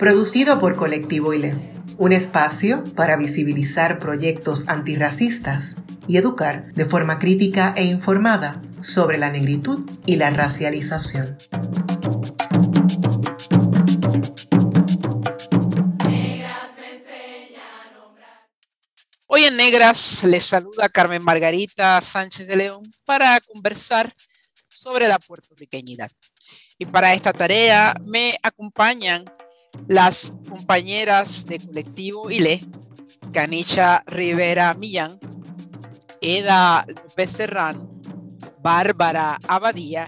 producido por Colectivo ILE, un espacio para visibilizar proyectos antirracistas y educar de forma crítica e informada sobre la negritud y la racialización. Hoy en Negras les saluda Carmen Margarita Sánchez de León para conversar sobre la puertorriqueñidad. Y para esta tarea me acompañan las compañeras de colectivo ILE, Canicha Rivera Millán, Eda López Serrano, Bárbara Abadía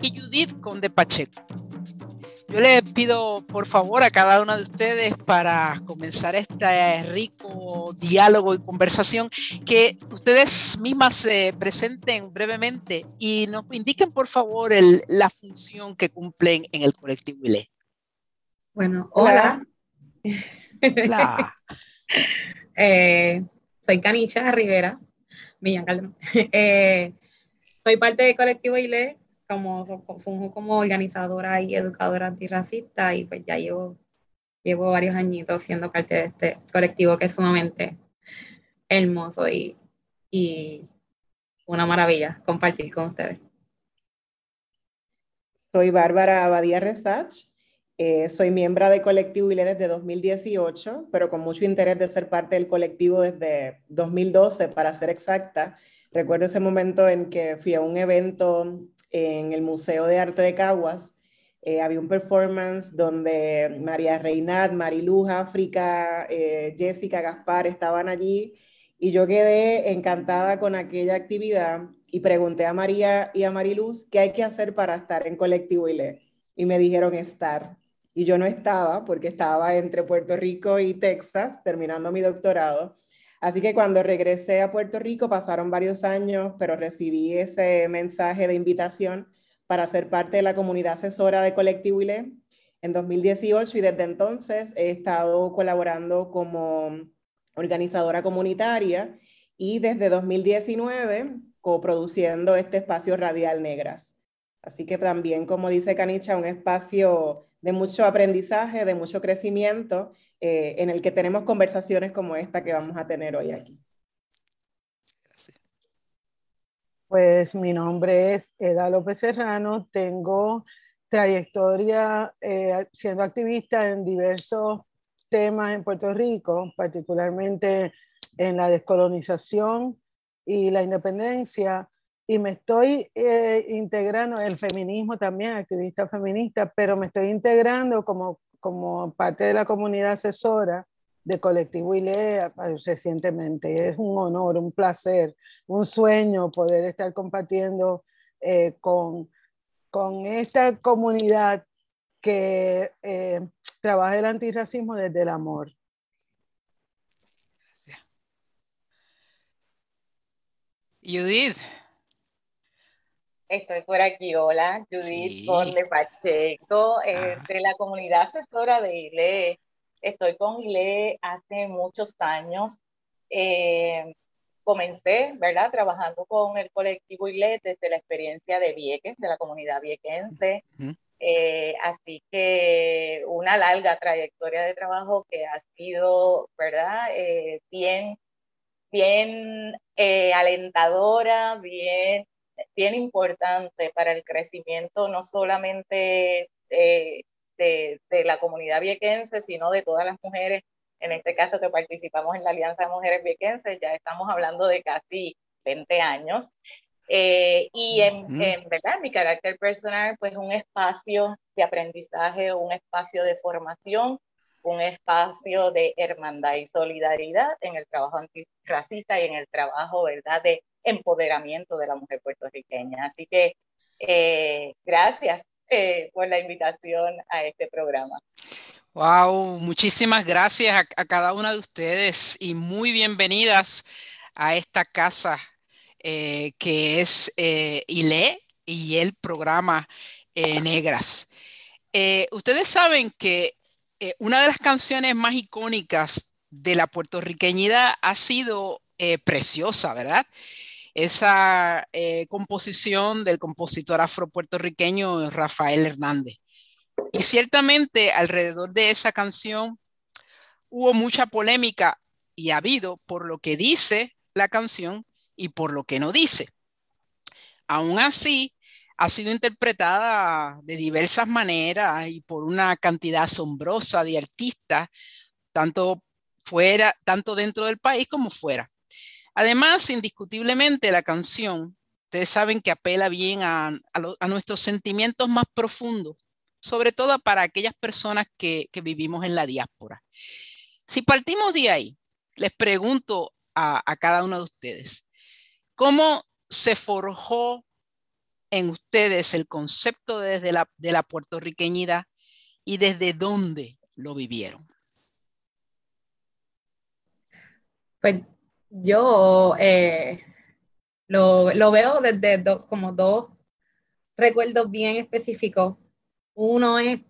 y Judith Conde Pacheco. Yo le pido por favor a cada una de ustedes para comenzar este rico diálogo y conversación que ustedes mismas se presenten brevemente y nos indiquen por favor la función que cumplen en el colectivo ILE. Bueno, hola. Eh, soy Canicha Rivera, Millán Calderón. Eh, soy parte del colectivo ILE, como, funjo como organizadora y educadora antirracista y pues ya llevo, llevo varios añitos siendo parte de este colectivo que es sumamente hermoso y, y una maravilla compartir con ustedes. Soy Bárbara Abadía Resach, eh, soy miembro de Colectivo ILE desde 2018, pero con mucho interés de ser parte del colectivo desde 2012, para ser exacta. Recuerdo ese momento en que fui a un evento en el Museo de Arte de Caguas. Eh, había un performance donde María Reinat, Mariluz África, eh, Jessica Gaspar estaban allí y yo quedé encantada con aquella actividad y pregunté a María y a Mariluz qué hay que hacer para estar en Colectivo ILE. Y me dijeron estar y yo no estaba porque estaba entre Puerto Rico y Texas terminando mi doctorado. Así que cuando regresé a Puerto Rico pasaron varios años, pero recibí ese mensaje de invitación para ser parte de la comunidad asesora de Colectivo ILE en 2018 y desde entonces he estado colaborando como organizadora comunitaria y desde 2019 coproduciendo este espacio Radial Negras. Así que también, como dice Canicha, un espacio de mucho aprendizaje, de mucho crecimiento, eh, en el que tenemos conversaciones como esta que vamos a tener hoy aquí. Pues mi nombre es Eda López Serrano, tengo trayectoria eh, siendo activista en diversos temas en Puerto Rico, particularmente en la descolonización y la independencia, y me estoy eh, integrando, el feminismo también, activista feminista, pero me estoy integrando como, como parte de la comunidad asesora de Colectivo ILEA recientemente. Es un honor, un placer, un sueño poder estar compartiendo eh, con, con esta comunidad que eh, trabaja el antirracismo desde el amor. Judith. Estoy por aquí, hola, Judith Conde Pacheco, eh, de la comunidad asesora de ILE. Estoy con ILE hace muchos años. Eh, comencé, ¿verdad?, trabajando con el colectivo ILE desde la experiencia de Vieques, de la comunidad viequense. Eh, así que una larga trayectoria de trabajo que ha sido, ¿verdad?, bien, bien alentadora, bien bien importante para el crecimiento no solamente de, la comunidad viequense, sino de todas las mujeres, en este caso que participamos en la Alianza de Mujeres Viequenses, ya estamos hablando de casi 20 años. Eh, y en, en, verdad, mi carácter personal, pues un espacio de aprendizaje, un espacio de formación, un espacio de hermandad y solidaridad en el trabajo antirracista y en el trabajo, ¿verdad?, de empoderamiento de la mujer puertorriqueña. Así que eh, gracias eh, por la invitación a este programa. Wow, muchísimas gracias a, cada una de ustedes y muy bienvenidas a esta casa eh, que es ILE y el programa Negras. ustedes saben que una de las canciones más icónicas de la puertorriqueñidad ha sido Preciosa, ¿verdad? Esa composición del compositor afropuertorriqueño Rafael Hernández. Y ciertamente alrededor de esa canción hubo mucha polémica y ha habido por lo que dice la canción y por lo que no dice. Aún así, ha sido interpretada de diversas maneras y por una cantidad asombrosa de artistas, tanto fuera, tanto dentro del país como fuera. Además, indiscutiblemente la canción, ustedes saben que apela bien a, nuestros sentimientos más profundos sobre todo para aquellas personas que, vivimos en la diáspora. Si partimos de ahí, les pregunto a, cada uno de ustedes, ¿cómo se forjó en ustedes el concepto desde la, de la puertorriqueñidad y desde dónde lo vivieron? Pues yo eh, lo, veo desde como dos recuerdos bien específicos. Uno es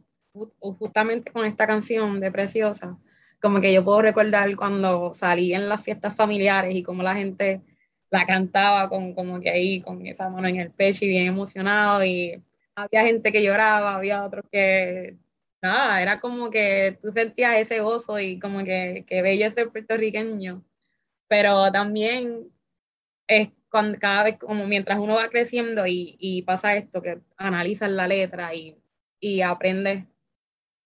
justamente con esta canción de Preciosa, como que yo puedo recordar cuando salí en las fiestas familiares y como la gente la cantaba con como que ahí con esa mano en el pecho y bien emocionado y había gente que lloraba, había otros que nada, era como que tú sentías ese gozo y como que, que bello ser puertorriqueño, pero también es cuando, cada vez como mientras uno va creciendo y, y pasa esto, que analizas la letra y y aprendes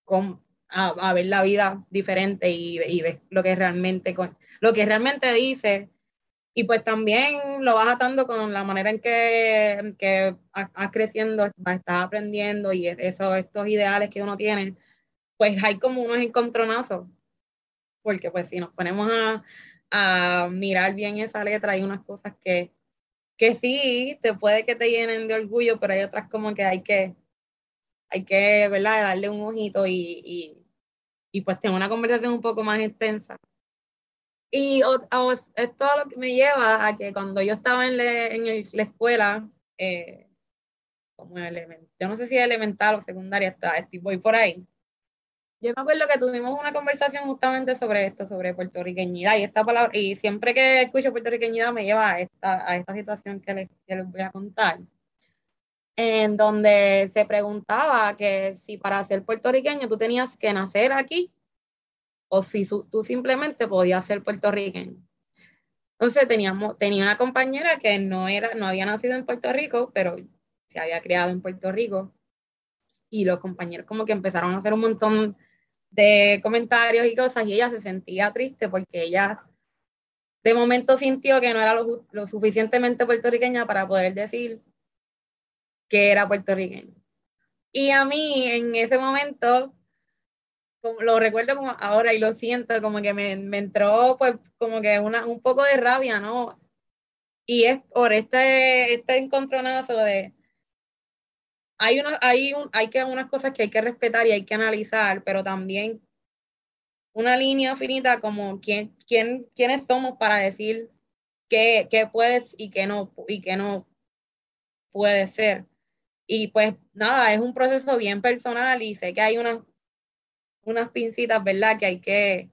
con, a, ver la vida diferente y, y ves lo que realmente lo que realmente dice y pues también lo vas atando con la manera en que, que vas creciendo, estás aprendiendo y eso, estos ideales que uno tiene, pues hay como unos encontronazos, porque pues si nos ponemos a, a mirar bien esa letra, hay unas cosas que, que sí, te puede que te llenen de orgullo, pero hay otras como que hay que hay que, ¿verdad?, darle un ojito y, y, pues tener una conversación un poco más extensa. Y esto lo que me lleva a que cuando yo estaba en, en la escuela, eh, como yo no sé si elemental o secundaria, está, voy por ahí. Yo me acuerdo que tuvimos una conversación justamente sobre esto, sobre puertorriqueñidad y esta palabra, y siempre que escucho puertorriqueñidad me lleva a esta, a esta situación que les, que les voy a contar en donde se preguntaba que si para ser puertorriqueño tú tenías que nacer aquí o si tú simplemente podías ser puertorriqueño. Entonces teníamos, tenía una compañera que no, era, no había nacido en Puerto Rico, pero se había criado en Puerto Rico. Y los compañeros como que empezaron a hacer un montón de comentarios y cosas y ella se sentía triste porque ella de momento sintió que no era lo, suficientemente puertorriqueña para poder decir que era puertorriqueño. Y a mí en ese momento, lo recuerdo como ahora y lo siento, como que me, me entró pues como que una, un poco de rabia, ¿no? Y es por este, este encontronazo de... Hay, una, hay, un, hay que unas cosas que hay que respetar y hay que analizar, pero también una línea finita como quién, quién, quiénes somos para decir qué, qué puedes y qué no, y qué no puede ser. Y pues nada, es un proceso bien personal y sé que hay unas, unas pincitas, ¿verdad? Que hay que,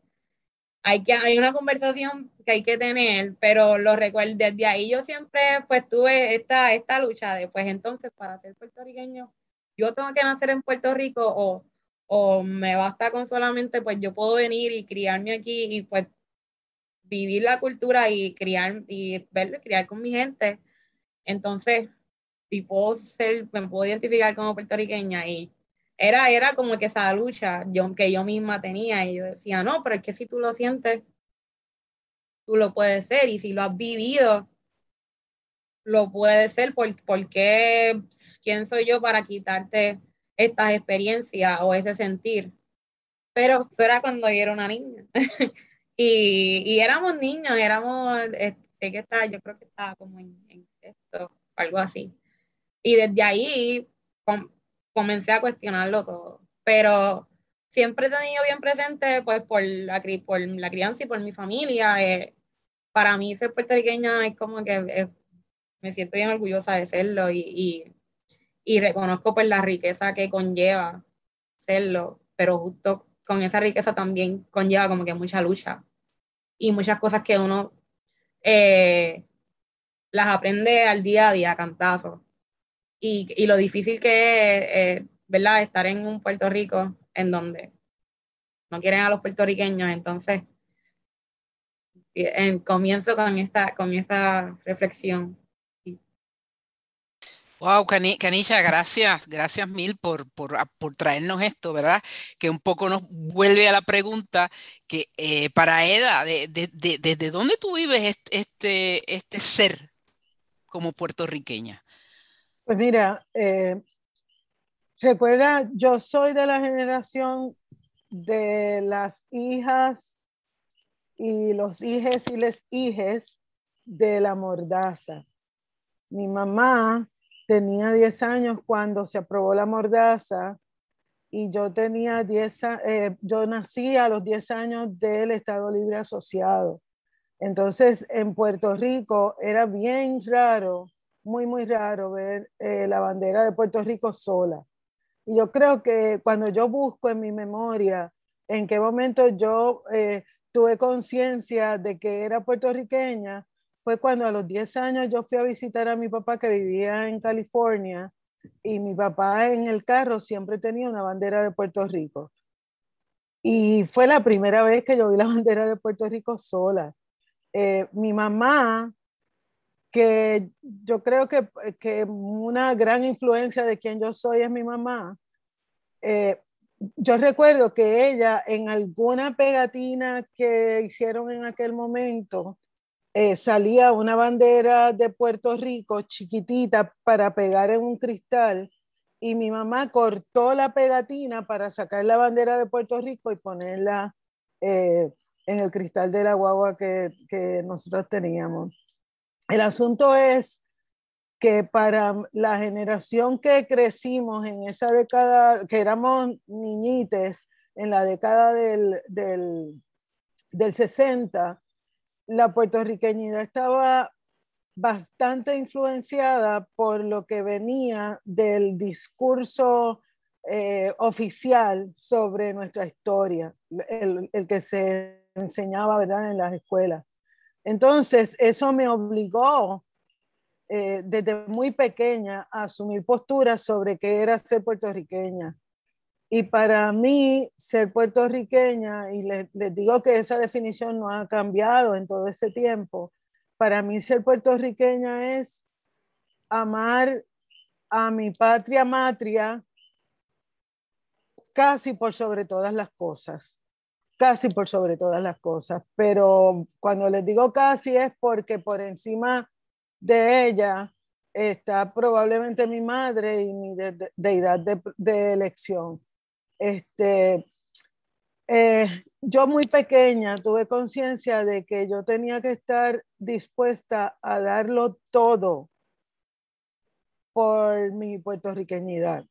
hay que, hay una conversación que hay que tener, pero lo recuerdo, desde ahí yo siempre pues tuve esta, esta lucha de pues entonces para ser puertorriqueño, yo tengo que nacer en Puerto Rico o, o me basta con solamente pues yo puedo venir y criarme aquí y pues vivir la cultura y criar y ver, criar con mi gente. Entonces, y puedo ser, me puedo identificar como puertorriqueña y era, era como que esa lucha yo, que yo misma tenía y yo decía, no, pero es que si tú lo sientes, tú lo puedes ser y si lo has vivido, lo puedes ser, porque ¿quién soy yo para quitarte estas experiencias o ese sentir? Pero eso era cuando yo era una niña. y, y, éramos niños, éramos, este, que estaba, yo creo que estaba como en, en esto, algo así. Y desde ahí comencé a cuestionarlo todo. Pero siempre he tenido bien presente, pues por la, por la crianza y por mi familia. Eh, para mí ser puertorriqueña es como que eh, me siento bien orgullosa de serlo y, y, reconozco pues la riqueza que conlleva serlo, pero justo con esa riqueza también conlleva como que mucha lucha y muchas cosas que uno eh, las aprende al día a día, cantazo. Y, y lo difícil que es, eh, ¿verdad?, estar en un Puerto Rico en donde no quieren a los puertorriqueños, entonces en, comienzo con esta, con esta reflexión. Wow, Canisha, gracias, gracias mil por, por, por, traernos esto, ¿verdad? Que un poco nos vuelve a la pregunta que eh, para Eda, ¿desde de, de, de, dónde tú vives este, este ser como puertorriqueña? Pues mira, eh, recuerda, yo soy de la generación de las hijas y los hijes y les hijes de la mordaza. Mi mamá tenía 10 años cuando se aprobó la mordaza y yo tenía 10, eh, yo nací a los 10 años del Estado Libre Asociado. Entonces, en Puerto Rico era bien raro, muy, muy raro ver eh, la bandera de Puerto Rico sola. Y yo creo que cuando yo busco en mi memoria en qué momento yo eh, tuve conciencia de que era puertorriqueña, fue cuando a los 10 años yo fui a visitar a mi papá que vivía en California y mi papá en el carro siempre tenía una bandera de Puerto Rico. Y fue la primera vez que yo vi la bandera de Puerto Rico sola. Eh, mi mamá, que yo creo que, que, una gran influencia de quien yo soy es mi mamá, eh, yo recuerdo que ella en alguna pegatina que hicieron en aquel momento, eh, salía una bandera de Puerto Rico chiquitita para pegar en un cristal y mi mamá cortó la pegatina para sacar la bandera de Puerto Rico y ponerla eh, en el cristal de la guagua que, que nosotros teníamos. El asunto es que para la generación que crecimos en esa década, que éramos niñites en la década del, del, del 60, la puertorriqueñidad estaba bastante influenciada por lo que venía del discurso eh, oficial sobre nuestra historia, el, que se enseñaba ¿verdad? en las escuelas. Entonces, eso me obligó eh, desde muy pequeña a asumir posturas sobre qué era ser puertorriqueña. Y para mí, ser puertorriqueña, y les, digo que esa definición no ha cambiado en todo ese tiempo, para mí ser puertorriqueña es amar a mi patria matria casi por sobre todas las cosas, casi por sobre todas las cosas, pero cuando les digo casi es porque por encima de ella está probablemente mi madre y mi deidad de elección. Este, eh, yo muy pequeña tuve conciencia de que yo tenía que estar dispuesta a darlo todo por mi puertorriqueñidad.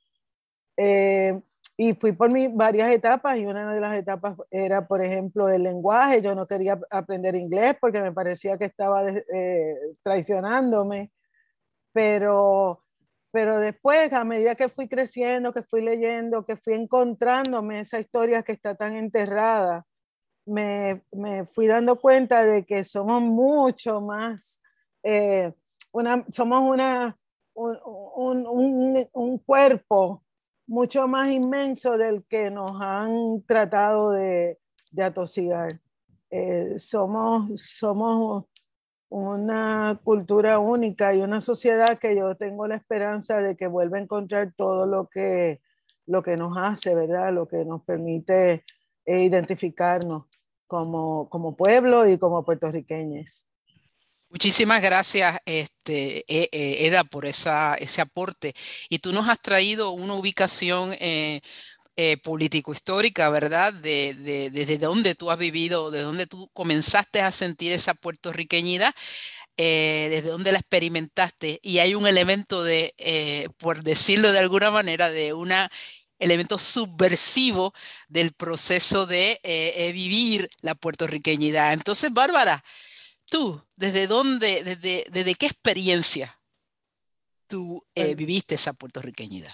Eh, y fui por mi, varias etapas y una de las etapas era, por ejemplo, el lenguaje. Yo no quería aprender inglés porque me parecía que estaba eh, traicionándome, pero pero después, a medida que fui creciendo, que fui leyendo, que fui encontrándome esa historia que está tan enterrada, me, me fui dando cuenta de que somos mucho más, eh, una, somos una, un, un, un, cuerpo mucho más inmenso del que nos han tratado de, de atosigar. Eh, somos, somos una cultura única y una sociedad que yo tengo la esperanza de que vuelva a encontrar todo lo que, lo que nos hace, ¿verdad? Lo que nos permite eh, identificarnos como, como pueblo y como puertorriqueños. Muchísimas gracias, este, e, e, Eda, por ese aporte. Y tú nos has traído una ubicación eh, eh, político-histórica, ¿verdad? De, de, desde dónde tú has vivido, de dónde tú comenzaste a sentir esa puertorriqueñidad, eh, desde dónde la experimentaste. Y hay un elemento de, eh, por decirlo de alguna manera, de una elemento subversivo del proceso de eh, eh, vivir la puertorriqueñidad. Entonces, Bárbara, tú, ¿desde dónde, desde, desde qué experiencia tú pues viviste esa puertorriqueñidad?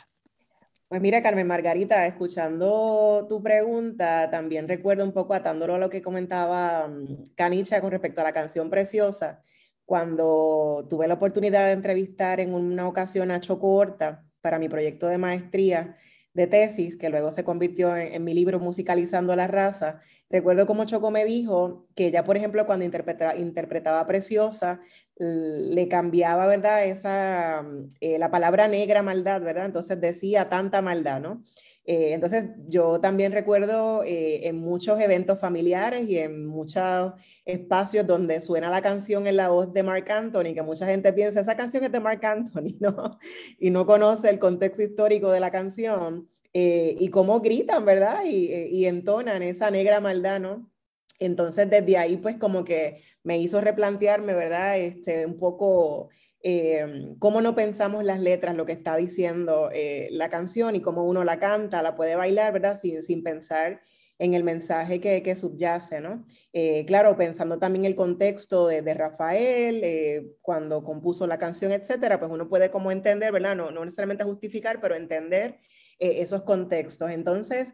Pues mira, Carmen Margarita, escuchando tu pregunta, también recuerdo un poco atándolo a lo que comentaba mm, Canicha con respecto a la canción Preciosa, cuando tuve la oportunidad de entrevistar en una ocasión a Choco Horta para mi proyecto de maestría de tesis, que luego se convirtió en, mi libro Musicalizando la raza, recuerdo como Choco me dijo que ella, por ejemplo, cuando interpretaba, interpretaba Preciosa, le cambiaba, ¿verdad? Esa, eh, la palabra negra maldad, ¿verdad? Entonces decía tanta maldad, ¿no? Eh, entonces, yo también recuerdo eh, en muchos eventos familiares y en muchos espacios donde suena la canción en la voz de Mark Anthony, que mucha gente piensa, esa canción es de Mark Anthony, ¿no? Y no conoce el contexto histórico de la canción eh, y cómo gritan, ¿verdad? Y, y entonan esa negra maldad, ¿no? Entonces, desde ahí, pues como que me hizo replantearme, ¿verdad? Este, un poco Em, cómo no pensamos las letras, lo que está diciendo eh, la canción y cómo uno la canta, la puede bailar, ¿verdad? Sin, sin pensar en el mensaje que, que subyace, ¿no? Eh, claro, pensando también el contexto de, de Rafael, eh, cuando compuso la canción, etcétera, pues uno puede como entender, ¿verdad? No, no necesariamente justificar, pero entender esos contextos. Entonces,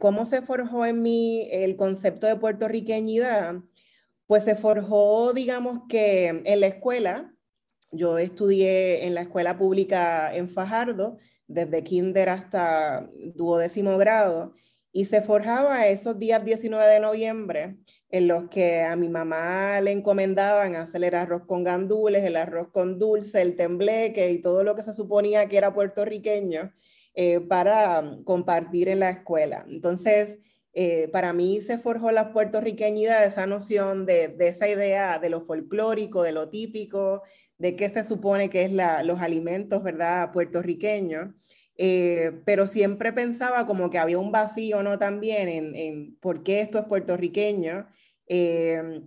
¿cómo se forjó en mí el concepto de puertorriqueñidad? Pues se forjó, digamos que en la escuela, yo estudié en la escuela pública en Fajardo, desde kinder hasta duodécimo grado, y se forjaba esos días 19 de noviembre en los que a mi mamá le encomendaban hacer el arroz con gandules, el arroz con dulce, el tembleque y todo lo que se suponía que era puertorriqueño eh, para compartir en la escuela. Entonces, eh, para mí se forjó la puertorriqueñidad, esa noción de, de, esa idea de lo folclórico, de lo típico, de qué se supone que es los alimentos, ¿verdad?, puertorriqueños. Eh, pero siempre pensaba como que había un vacío, ¿no? También en, por qué esto es puertorriqueño, eh,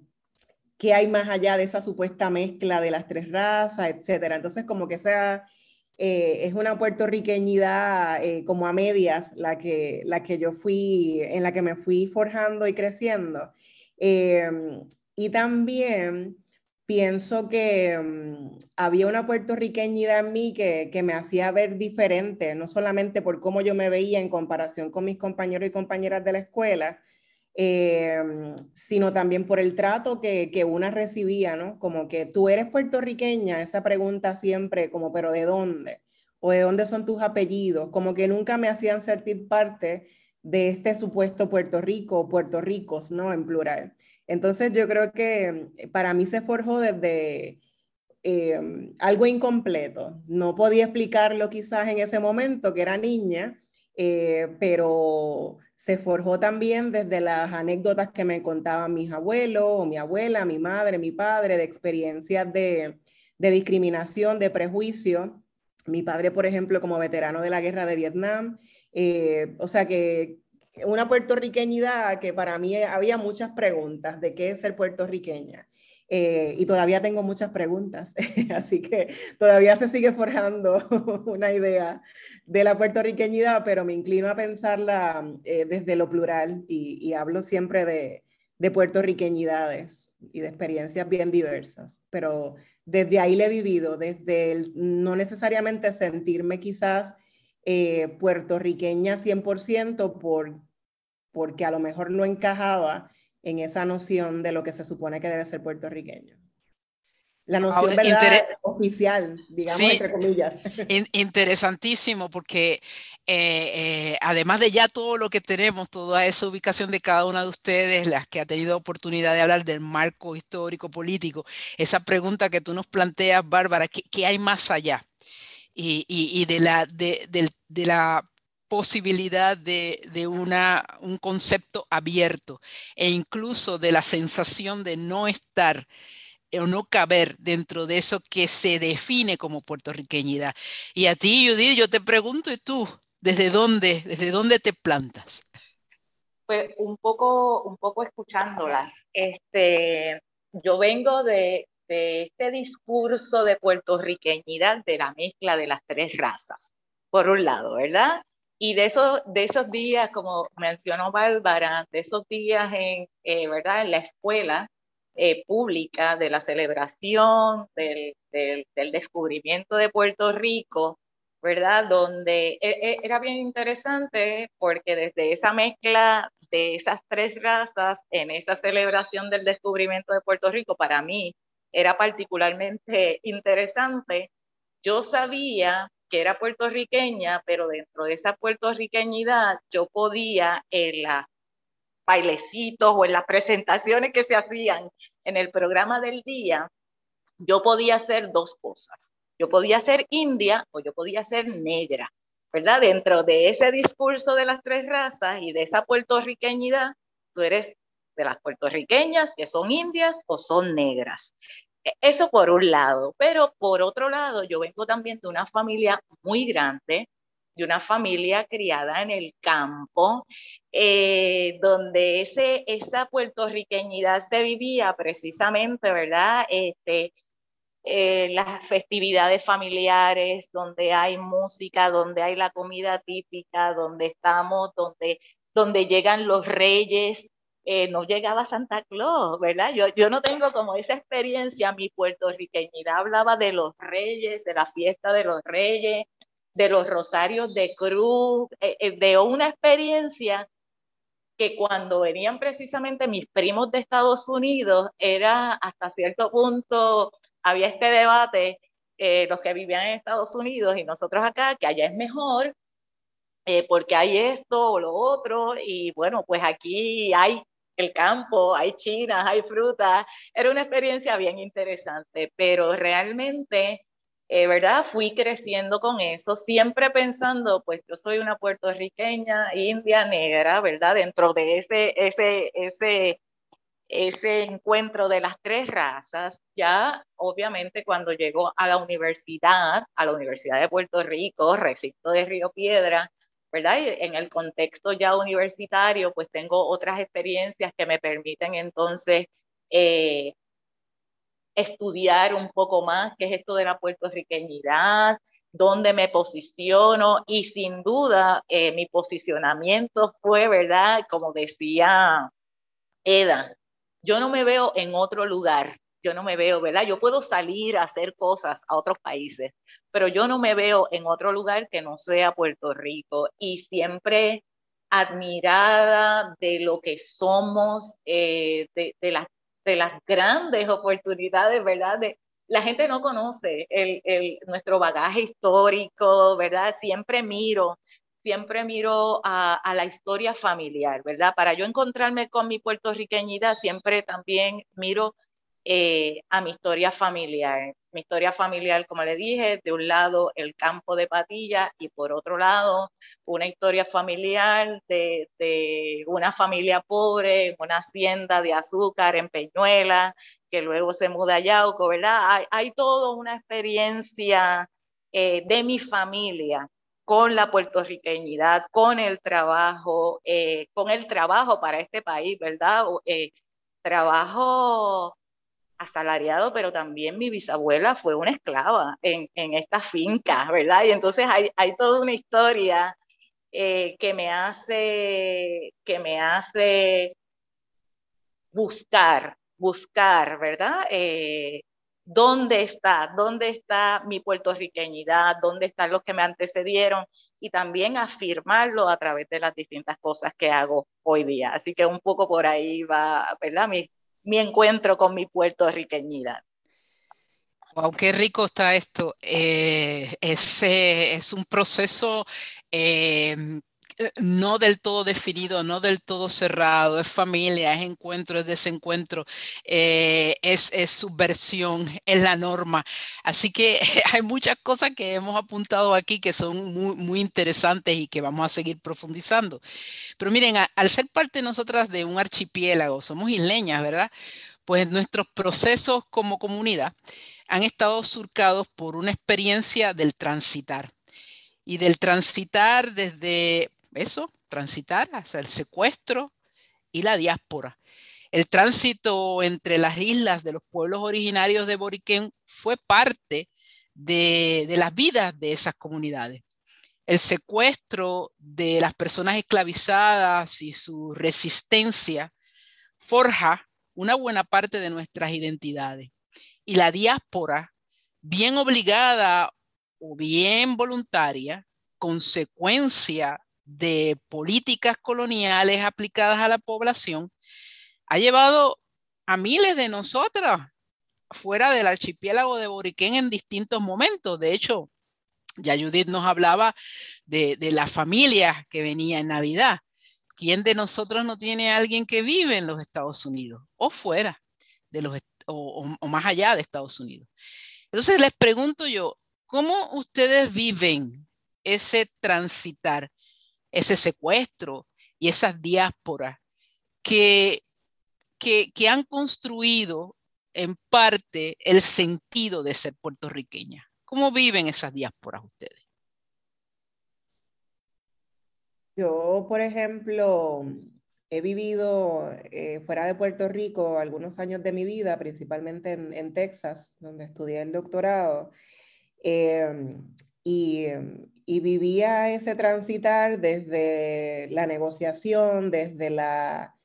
qué hay más allá de esa supuesta mezcla de las tres razas, etcétera. Entonces, como que esa eh, es una puertorriqueñidad como a medias la que, la que yo fui, en la que me fui forjando y creciendo. y también pienso que mm, había una puertorriqueñidad en mí que, me hacía ver diferente, no solamente por cómo yo me veía en comparación con mis compañeros y compañeras de la escuela, eh, sino también por el trato que, que, una recibía, ¿no? Como que tú eres puertorriqueña, esa pregunta siempre como, pero ¿de dónde? ¿O de dónde son tus apellidos? Como que nunca me hacían sentir parte de este supuesto Puerto Rico, Puerto Ricos, ¿no? En plural. Entonces yo creo que eh, para mí se forjó desde eh, algo incompleto. No podía explicarlo quizás en ese momento, que era niña, eh, pero se forjó también desde las anécdotas que me contaban mis abuelos mi abuela, mi madre, mi padre, de experiencias de, de discriminación, de prejuicio. Mi padre, por ejemplo, como veterano de la guerra de Vietnam. o sea que una puertorriqueñidad que para mí había muchas preguntas de qué es ser puertorriqueña. Eh, y todavía tengo muchas preguntas, así que todavía se sigue forjando una idea de la puertorriqueñidad, pero me inclino a pensarla eh, desde lo plural y, hablo siempre de, de, puertorriqueñidades y de experiencias bien diversas, pero desde ahí le he vivido, desde no necesariamente sentirme quizás eh, puertorriqueña 100% por porque a lo mejor no encajaba en esa noción de lo que se supone que debe ser puertorriqueño. La noción oficial, digamos, entre comillas. interesantísimo, porque eh, eh, además de ya todo lo que tenemos, toda esa ubicación de cada una de ustedes, las que ha tenido oportunidad de hablar del marco histórico político, esa pregunta que tú nos planteas, Bárbara, ¿qué, hay más allá? Y, de, la, de, de la posibilidad de, una, un concepto abierto e incluso de la sensación de no estar o no caber dentro de eso que se define como puertorriqueñidad. Y a ti, Judith, yo te pregunto, ¿y tú desde dónde, desde dónde te plantas? Pues un poco, un poco escuchándolas. Este, yo vengo de, de este discurso de puertorriqueñidad de la mezcla de las tres razas, por un lado, ¿verdad? Y de esos, de esos días, como mencionó Bárbara, de esos días en, eh, ¿verdad? en la escuela eh, pública de la celebración del, del, del, descubrimiento de Puerto Rico, ¿verdad? Donde e, e, era bien interesante porque desde esa mezcla de esas tres razas en esa celebración del descubrimiento de Puerto Rico, para mí era particularmente interesante. Yo sabía que era puertorriqueña, pero dentro de esa puertorriqueñidad yo podía en los bailecitos o en las presentaciones que se hacían en el programa del día, yo podía hacer dos cosas. Yo podía ser india o yo podía ser negra, ¿verdad? Dentro de ese discurso de las tres razas y de esa puertorriqueñidad, tú eres de las puertorriqueñas que son indias o son negras. E, eso por un lado, pero por otro lado, yo vengo también de una familia muy grande, de una familia criada en el campo, eh, donde ese, esa puertorriqueñidad se vivía precisamente, ¿verdad? Este, eh, las festividades familiares, donde hay música, donde hay la comida típica, donde estamos, donde, donde llegan los reyes, eh, no llegaba Santa Claus, ¿verdad? Yo, yo no tengo como esa experiencia, mi puertorriqueñidad hablaba de los reyes, de la fiesta de los reyes, de los rosarios de cruz, eh, de una experiencia que cuando venían precisamente mis primos de Estados Unidos era hasta cierto punto había este debate, eh, los que vivían en Estados Unidos y nosotros acá, que allá es mejor, eh, porque hay esto o lo otro, y bueno, pues aquí hay el campo, hay chinas, hay frutas, era una experiencia bien interesante, pero realmente, eh, ¿verdad? Fui creciendo con eso, siempre pensando, pues yo soy una puertorriqueña, india, negra, ¿verdad? Dentro de ese, ese, ese ese encuentro de las tres razas, ya obviamente cuando llegó a la universidad, a la Universidad de Puerto Rico, recinto de Río Piedra, Y en el contexto ya universitario, pues tengo otras experiencias que me permiten entonces eh, estudiar un poco más qué es esto de la puertorriqueñidad, dónde me posiciono y sin duda eh, mi posicionamiento fue, ¿verdad? Como decía Eda, yo no me veo en otro lugar, yo no me veo, ¿verdad? Yo puedo salir a hacer cosas a otros países, pero yo no me veo en otro lugar que no sea Puerto Rico y siempre admirada de lo que somos, eh, de, de, las, de las grandes oportunidades, ¿verdad? De, la gente no conoce el, el, nuestro bagaje histórico, ¿verdad? Siempre miro siempre miro a, la historia familiar, ¿verdad? Para yo encontrarme con mi puertorriqueñidad, siempre también miro eh, a mi historia familiar. Mi historia familiar, como le dije, de un lado el campo de Patilla y por otro lado una historia familiar de, una familia pobre, una hacienda de azúcar en Peñuela, que luego se muda a Yauco, ¿verdad? Hay, hay toda una experiencia eh, de mi familia con la puertorriqueñidad, con el trabajo, eh, con el trabajo para este país, ¿verdad? Trabajo asalariado, pero también mi bisabuela fue una esclava en, en esta finca, ¿verdad? Y entonces hay, hay toda una historia eh, que me hace, que me hace buscar, buscar, ¿verdad? dónde está, dónde está mi puertorriqueñidad, dónde están los que me antecedieron y también afirmarlo a través de las distintas cosas que hago hoy día. Así que un poco por ahí va, ¿verdad? Mi encuentro con mi puertorriqueñidad. Wow, qué rico está esto. Eh, es, es, un proceso eh, no del todo definido, no del todo cerrado, es familia, es encuentro, es desencuentro, eh, es, es, subversión, es la norma. Así que hay muchas cosas que hemos apuntado aquí que son muy, muy interesantes y que vamos a seguir profundizando. Pero miren, al ser parte nosotras de un archipiélago, somos isleñas, ¿verdad? Pues nuestros procesos como comunidad han estado surcados por una experiencia del transitar y del transitar desde eso, transitar hacia el secuestro y la diáspora. El tránsito entre las islas de los pueblos originarios de Boriquén fue parte de, las vidas de esas comunidades. el secuestro de las personas esclavizadas y su resistencia forja una buena parte de nuestras identidades. Y la diáspora, bien obligada o bien voluntaria, consecuencia de políticas coloniales aplicadas a la población, ha llevado a miles de nosotras fuera del archipiélago de Boriquén en distintos momentos. De hecho, ya Judith nos hablaba de, las familias que venía en Navidad. ¿Quién de nosotros no tiene alguien que vive en los Estados Unidos o fuera de los o, o más allá de Estados Unidos? Entonces les pregunto yo, ¿cómo ustedes viven ese transitar, ese secuestro y esas diásporas que, que, que han construido en parte el sentido de ser puertorriqueña. ¿Cómo viven esas diásporas ustedes? Yo, por ejemplo, he vivido eh, fuera de Puerto Rico algunos años de mi vida, principalmente en, Texas, donde estudié el doctorado. Em, y, y, vivía ese transitar desde la negociación, desde la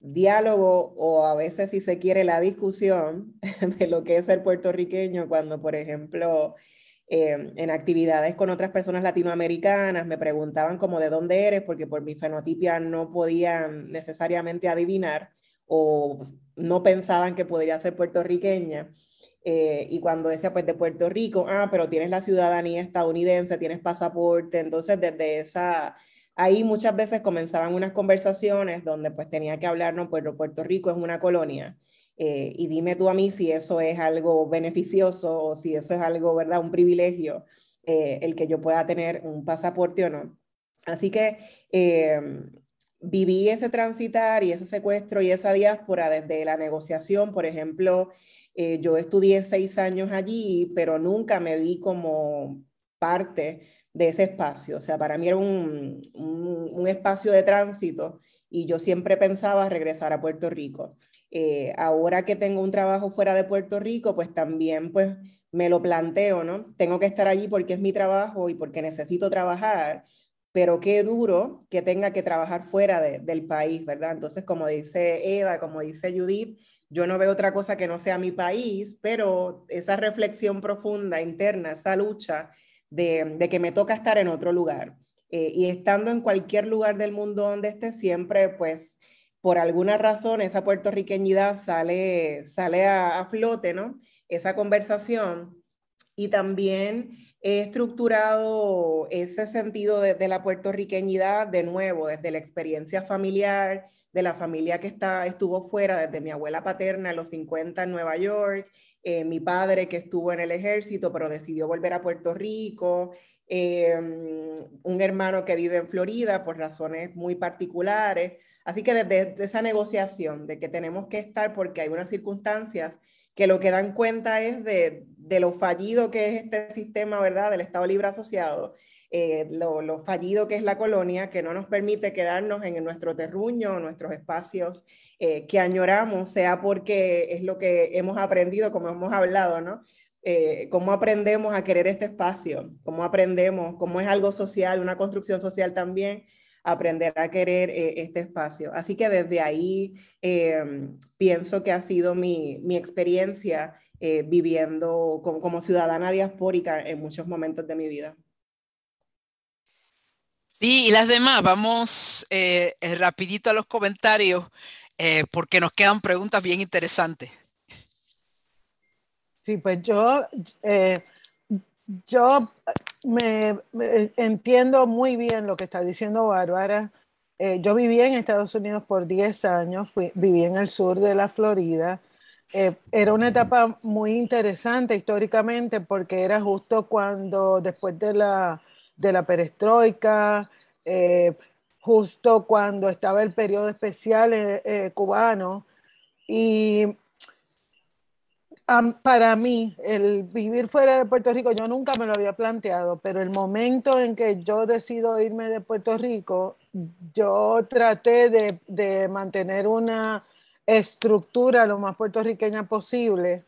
diálogo o a veces si se quiere la discusión de lo que es ser puertorriqueño cuando, por ejemplo, em, en actividades con otras personas latinoamericanas me preguntaban como de dónde eres porque por mi fenotipia no podían necesariamente adivinar o no pensaban que podría ser puertorriqueña. Eh, y cuando decía pues de Puerto Rico, ah, pero tienes la ciudadanía estadounidense, tienes pasaporte, entonces desde esa ahí muchas veces comenzaban unas conversaciones donde pues tenía que hablarnos, pues Puerto Rico es una colonia. Eh, y dime tú a mí si eso es algo beneficioso o si eso es algo, ¿verdad? Un privilegio, eh, el que yo pueda tener un pasaporte o no. Así que em, viví ese transitar y ese secuestro y esa diáspora desde la negociación, por ejemplo, eh, yo estudié seis años allí, pero nunca me vi como parte de ese espacio. O sea, para mí era un, un, espacio de tránsito y yo siempre pensaba regresar a Puerto Rico. Eh, ahora que tengo un trabajo fuera de Puerto Rico, pues también pues me lo planteo, ¿no? Tengo que estar allí porque es mi trabajo y porque necesito trabajar, pero qué duro que tenga que trabajar fuera del país, ¿verdad? Entonces, como dice Eva, como dice Judith, yo no veo otra cosa que no sea mi país, pero esa reflexión profunda interna, esa lucha, de, que me toca estar en otro lugar. Eh, y estando en cualquier lugar del mundo donde esté, siempre, pues, por alguna razón, esa puertorriqueñidad sale, sale a, flote, ¿no? Esa conversación. Y también he estructurado ese sentido de, de, la puertorriqueñidad de nuevo, desde la experiencia familiar, de la familia que está, estuvo fuera, desde mi abuela paterna en los 50 en Nueva York, eh, mi padre que estuvo en el ejército, pero decidió volver a Puerto Rico, em, un hermano que vive en Florida por razones muy particulares. Así que desde, esa negociación de que tenemos que estar porque hay unas circunstancias que lo que dan cuenta es de, de lo fallido que es este sistema, ¿verdad?, del Estado Libre Asociado eh, lo, fallido que es la colonia, que no nos permite quedarnos en nuestro terruño, nuestros espacios eh, que añoramos, sea porque es lo que hemos aprendido, como hemos hablado, ¿no? Eh, cómo aprendemos a querer este espacio, cómo aprendemos, cómo es algo social, una construcción social también, aprender a querer este espacio. Así que desde ahí pienso que ha sido mi, mi experiencia viviendo como, como ciudadana diaspórica en muchos momentos de mi vida. Sí, y las demás, vamos eh, eh, rapidito a los comentarios eh, porque nos quedan preguntas bien interesantes. Sí, pues yo, yo me, entiendo muy bien lo que está diciendo Bárbara. yo viví en Estados Unidos por 10 años, viví en el sur de la Florida. era una etapa muy interesante históricamente porque era justo cuando después de la de la perestroika, eh, justo cuando estaba el periodo especial eh, eh, cubano. Y para mí, el vivir fuera de Puerto Rico, yo nunca me lo había planteado, pero el momento en que yo decido irme de Puerto Rico, yo traté de, de mantener una estructura lo más puertorriqueña posible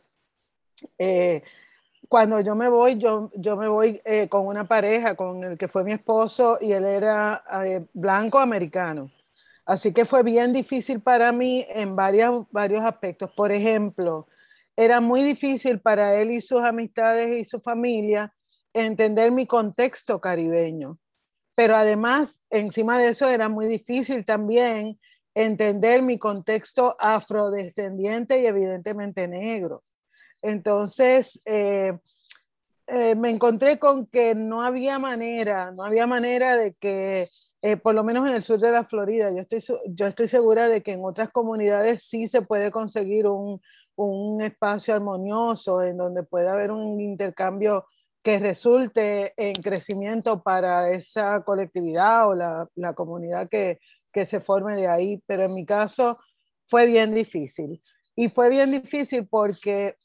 cuando yo me voy, yo, yo me voy eh, con una pareja, con el que fue mi esposo, y él era eh, blanco americano. Así que fue bien difícil para mí en varios, varios aspectos. Por ejemplo, era muy difícil para él y sus amistades y su familia entender mi contexto caribeño. Pero además, encima de eso, era muy difícil también entender mi contexto afrodescendiente y evidentemente negro. Entonces, eh, eh, me encontré con que no había manera, no había manera de que, eh, por lo menos en el sur de la Florida, yo estoy, yo estoy segura de que en otras comunidades sí se puede conseguir un, un espacio armonioso en donde pueda haber un intercambio que resulte en crecimiento para esa colectividad o la, la comunidad que, que se forme de ahí, pero en mi caso fue bien difícil. Y fue bien difícil porque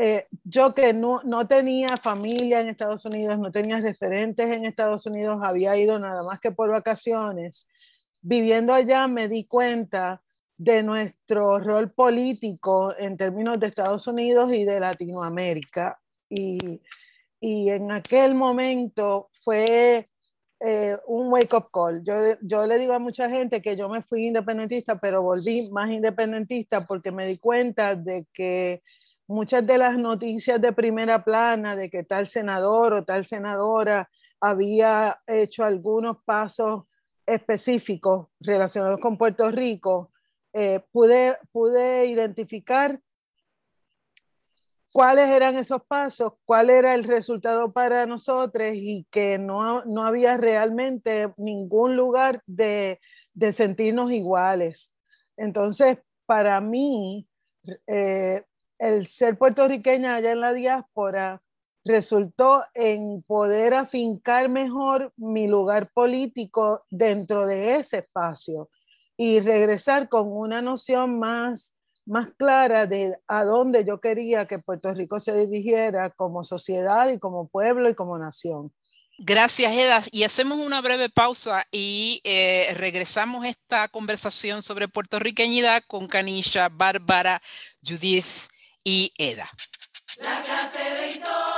eh, yo que no, no, tenía familia en Estados Unidos, no tenía referentes en Estados Unidos, había ido nada más que por vacaciones. Viviendo allá me di cuenta de nuestro rol político en términos de Estados Unidos y de Latinoamérica. Y, y en aquel momento fue eh, un wake-up call. Yo, yo le digo a mucha gente que yo me fui independentista, pero volví más independentista porque me di cuenta de que muchas de las noticias de primera plana de que tal senador o tal senadora había hecho algunos pasos específicos relacionados con Puerto Rico, eh, pude, pude identificar cuáles eran esos pasos, cuál era el resultado para nosotros y que no, no había realmente ningún lugar de, de, sentirnos iguales. Entonces, para mí, eh, el ser puertorriqueña allá en la diáspora resultó en poder afincar mejor mi lugar político dentro de ese espacio y regresar con una noción más más clara de a dónde yo quería que Puerto Rico se dirigiera como sociedad y como pueblo y como nación. Gracias, Eda. Y hacemos una breve pausa y eh, regresamos esta conversación sobre puertorriqueñidad con Canisha, Bárbara, Judith y Eda. La clase de historia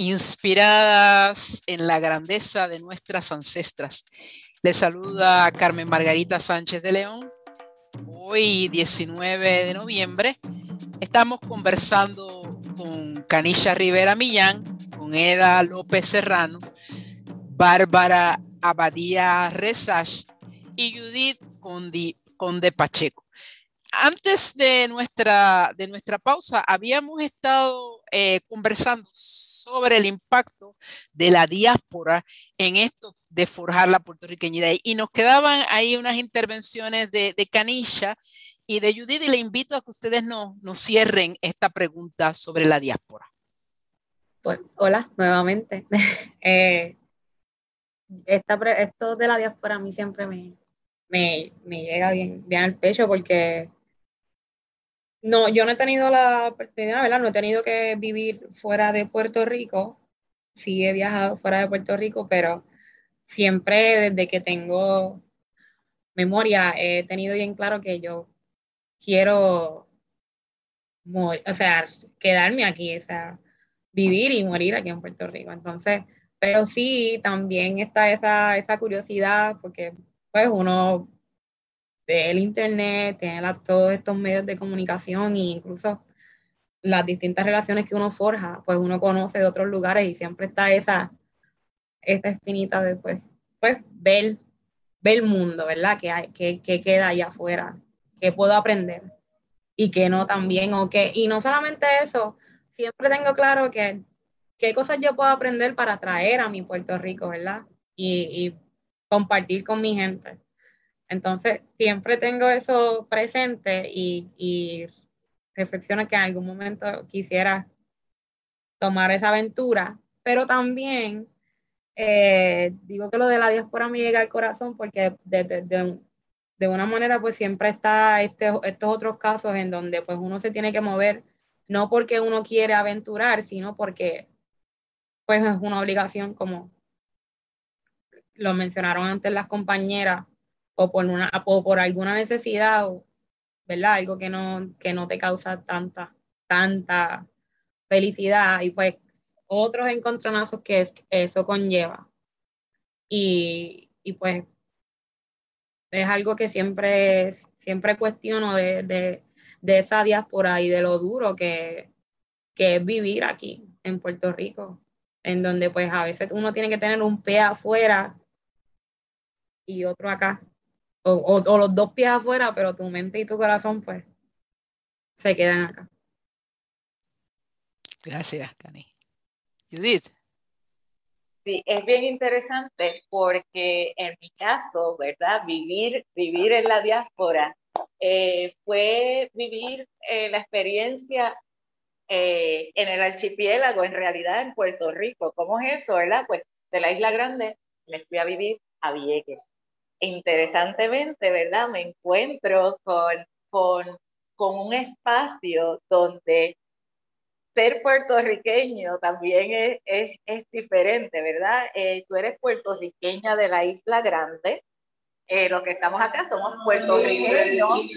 inspiradas en la grandeza de nuestras ancestras. Les saluda Carmen Margarita Sánchez de León. Hoy, 19 de noviembre, estamos conversando con Canisha Rivera Millán, con Eda López Serrano, Bárbara Abadía Resach y Judith Conde, Pacheco. Antes de nuestra, de nuestra pausa, habíamos estado eh, conversando sobre el impacto de la diáspora en esto de forjar la puertorriqueñidad. Y nos quedaban ahí unas intervenciones de, de Canilla y de Judith, y le invito a que ustedes nos, cierren esta pregunta sobre la diáspora. Pues, hola, nuevamente. eh, esto de la diáspora a mí siempre me, me, me llega bien, bien al pecho porque no, yo no he tenido la oportunidad, ¿verdad? No he tenido que vivir fuera de Puerto Rico. Sí he viajado fuera de Puerto Rico, pero siempre desde que tengo memoria he tenido bien claro que yo quiero o sea, quedarme aquí, o sea, vivir y morir aquí en Puerto Rico. Entonces, pero sí, también está esa, esa curiosidad, porque pues uno el internet, tiene todos estos medios de comunicación e incluso las distintas relaciones que uno forja, pues uno conoce de otros lugares y siempre está esa, esa espinita de pues, pues ver, ver el mundo, ¿verdad? Que, hay, que, que queda allá afuera, que puedo aprender y que no también, o que, y no solamente eso, siempre tengo claro que qué cosas yo puedo aprender para traer a mi Puerto Rico, ¿verdad? Y, y compartir con mi gente. Entonces, siempre tengo eso presente y, reflexiono que en algún momento quisiera tomar esa aventura, pero también eh, digo que lo de la diáspora me llega al corazón porque de, de, de, una manera pues siempre está este, estos otros casos en donde pues uno se tiene que mover, no porque uno quiere aventurar, sino porque pues es una obligación como lo mencionaron antes las compañeras, o por, una, por alguna necesidad, ¿verdad? Algo que no, que no te causa tanta, tanta felicidad y pues otros encontronazos que eso conlleva. Y, y, pues es algo que siempre, siempre cuestiono de, de, de, esa diáspora y de lo duro que, que es vivir aquí en Puerto Rico, en donde pues a veces uno tiene que tener un pie afuera y otro acá, o, o, o los dos pies afuera, pero tu mente y tu corazón pues se quedan acá. Gracias, Cani. Judith. Sí, es bien interesante porque en mi caso, ¿verdad? Vivir, vivir en la diáspora eh, fue vivir eh, la experiencia eh, en el archipiélago, en realidad en Puerto Rico. ¿Cómo es eso, verdad? Pues de la Isla Grande me fui a vivir a Vieques. Interesantemente, ¿verdad? Me encuentro con, con, con un espacio donde ser puertorriqueño también es, es, diferente, ¿verdad? Eh, tú eres puertorriqueña de la Isla Grande, eh, los que estamos acá somos puertorriqueños,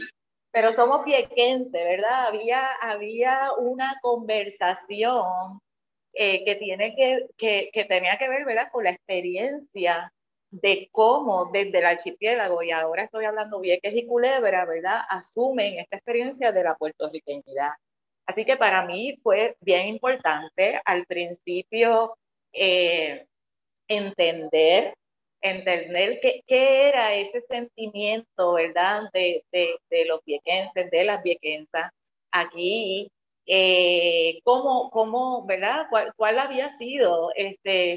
pero somos viequenses, ¿verdad? Había, había una conversación eh, que, tiene que, que, que tenía que ver, ¿verdad? Con la experiencia de cómo desde el archipiélago, y ahora estoy hablando Vieques y Culebra, ¿verdad? Asumen esta experiencia de la puertorriqueñidad. Así que para mí fue bien importante al principio eh, entender, entender qué, era ese sentimiento, ¿verdad? De, de, de los viequenses, de las viequensas aquí, eh, cómo, cómo, ¿verdad? ¿Cuál, ¿Cuál, había sido este,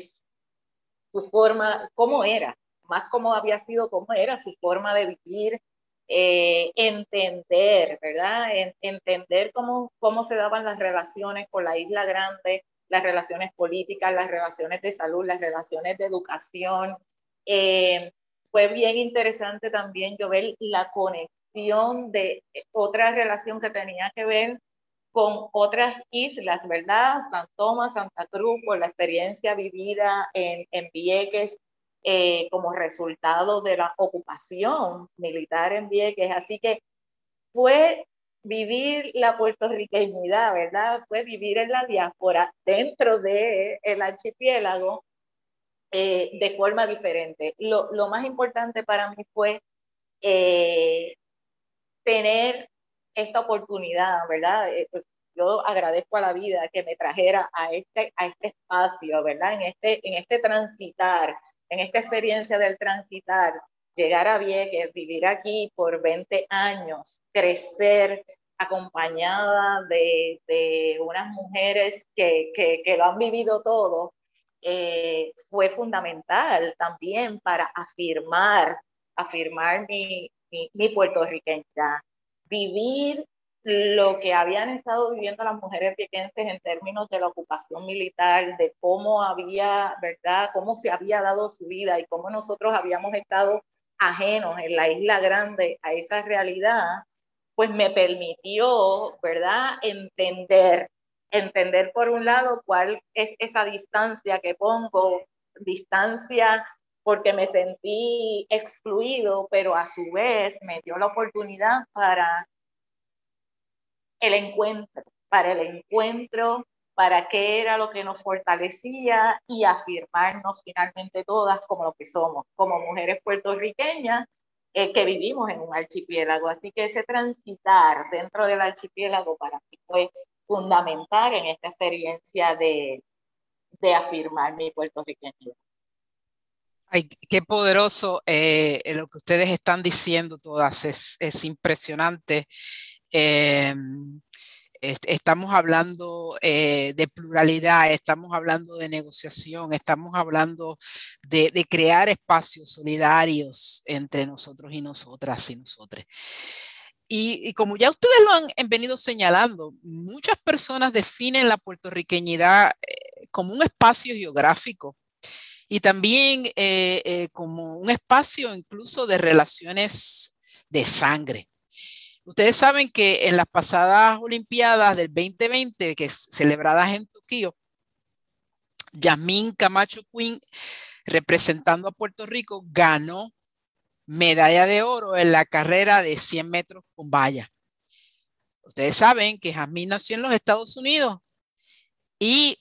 su forma, cómo era, más cómo había sido, cómo era su forma de vivir, eh, entender, ¿verdad? entender cómo, cómo se daban las relaciones con la isla grande, las relaciones políticas, las relaciones de salud, las relaciones de educación. Eh, fue bien interesante también yo ver la conexión de otra relación que tenía que ver con otras islas, ¿verdad? San Tomás, Santa Cruz, por la experiencia vivida en, en Vieques, eh, como resultado de la ocupación militar en Vieques. Así que fue vivir la puertorriqueñidad, ¿verdad? Fue vivir en la diáspora dentro del el archipiélago eh, de forma diferente. Lo, lo, más importante para mí fue eh, tener esta oportunidad, ¿verdad? Eh, yo agradezco a la vida que me trajera a este, a este espacio, ¿verdad? En este, en este transitar en esta experiencia del transitar, llegar a Vieques, vivir aquí por 20 años, crecer acompañada de, de unas mujeres que, que, que, lo han vivido todo, eh, fue fundamental también para afirmar, afirmar mi, mi, mi puertorriqueñidad. Vivir lo que habían estado viviendo las mujeres viequenses en términos de la ocupación militar, de cómo había, ¿verdad?, cómo se había dado su vida y cómo nosotros habíamos estado ajenos en la isla grande a esa realidad, pues me permitió, ¿verdad?, entender, entender por un lado cuál es esa distancia que pongo, distancia porque me sentí excluido, pero a su vez me dio la oportunidad para el encuentro, para el encuentro, para qué era lo que nos fortalecía y afirmarnos finalmente todas como lo que somos, como mujeres puertorriqueñas eh, que vivimos en un archipiélago. Así que ese transitar dentro del archipiélago para mí fue fundamental en esta experiencia de, de afirmar mi puertorriqueñidad. Ay, qué poderoso eh, lo que ustedes están diciendo todas, es, es impresionante. Eh, estamos hablando eh, de pluralidad, estamos hablando de negociación, estamos hablando de, crear espacios solidarios entre nosotros y nosotras y nosotros. Y, como ya ustedes lo han, venido señalando, muchas personas definen la puertorriqueñidad eh, como un espacio geográfico y también eh, como un espacio incluso de relaciones de sangre. Ustedes saben que en las pasadas Olimpiadas del 2020, que es celebradas en Tokio, Yasmín Camacho Quinn, representando a Puerto Rico, ganó medalla de oro en la carrera de 100 metros con valla. Ustedes saben que Yasmín nació en los Estados Unidos y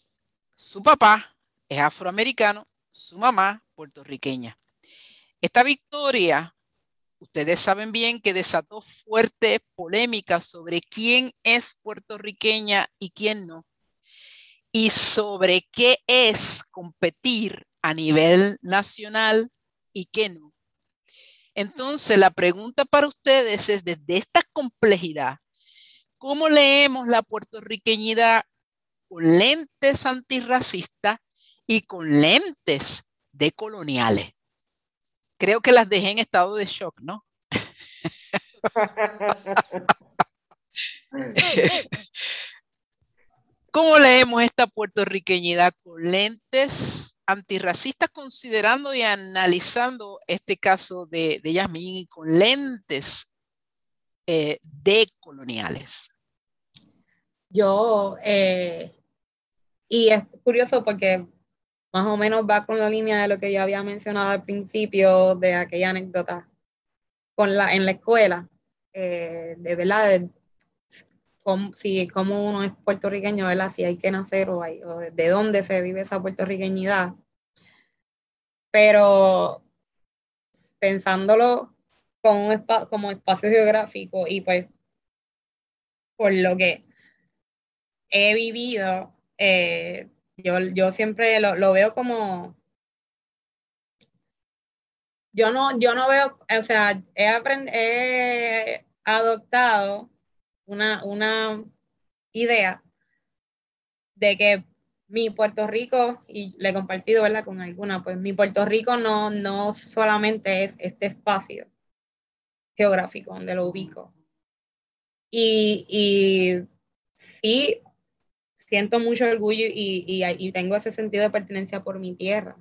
su papá es afroamericano, su mamá puertorriqueña. Esta victoria ustedes saben bien que desató fuerte polémica sobre quién es puertorriqueña y quién no, y sobre qué es competir a nivel nacional y qué no. Entonces, la pregunta para ustedes es, desde esta complejidad, ¿cómo leemos la puertorriqueñidad con lentes antirracistas y con lentes decoloniales? creo que las dejé en estado de shock, ¿no? ¿Cómo leemos esta puertorriqueñidad con lentes antirracistas, considerando y analizando este caso de, de Yasmín y con lentes eh, decoloniales? Yo, eh, y es curioso porque más o menos va con la línea de lo que yo había mencionado al principio de aquella anécdota con la, en la escuela, eh, de verdad, si como uno es puertorriqueño, ¿verdad? Si hay que nacer o, de dónde se vive esa puertorriqueñidad. Pero pensándolo como, un como espacio geográfico y pues por lo que he vivido, eh, yo, yo siempre lo, lo veo como, yo no, yo no veo, o sea, he, he adoptado una, una idea de que mi Puerto Rico, y le he compartido ¿verdad? con alguna, pues mi Puerto Rico no, no solamente es este espacio geográfico donde lo ubico. Y, y sí, siento mucho orgullo y, tengo ese sentido de pertenencia por mi tierra.